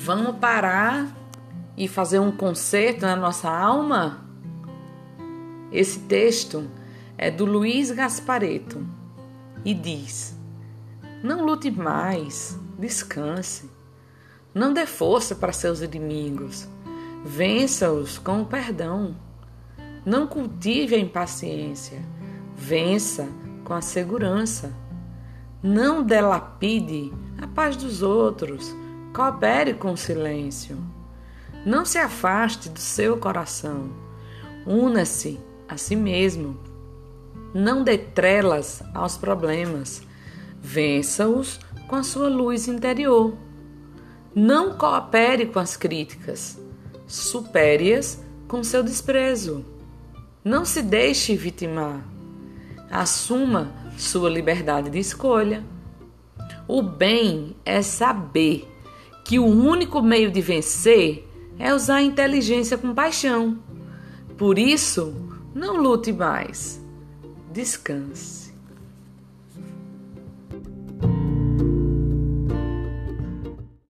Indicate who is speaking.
Speaker 1: Vamos parar e fazer um concerto na nossa alma? Esse texto é do Luiz Gaspareto e diz: Não lute mais, descanse. Não dê força para seus inimigos. Vença-os com o perdão. Não cultive a impaciência. Vença com a segurança. Não delapide a paz dos outros Coopere com o silêncio. Não se afaste do seu coração. Una-se a si mesmo. Não dê trelas aos problemas. Vença-os com a sua luz interior. Não coopere com as críticas. Supere-as com seu desprezo. Não se deixe vitimar. Assuma sua liberdade de escolha. O bem é saber que o único meio de vencer é usar a inteligência com paixão. Por isso, não lute mais. Descanse.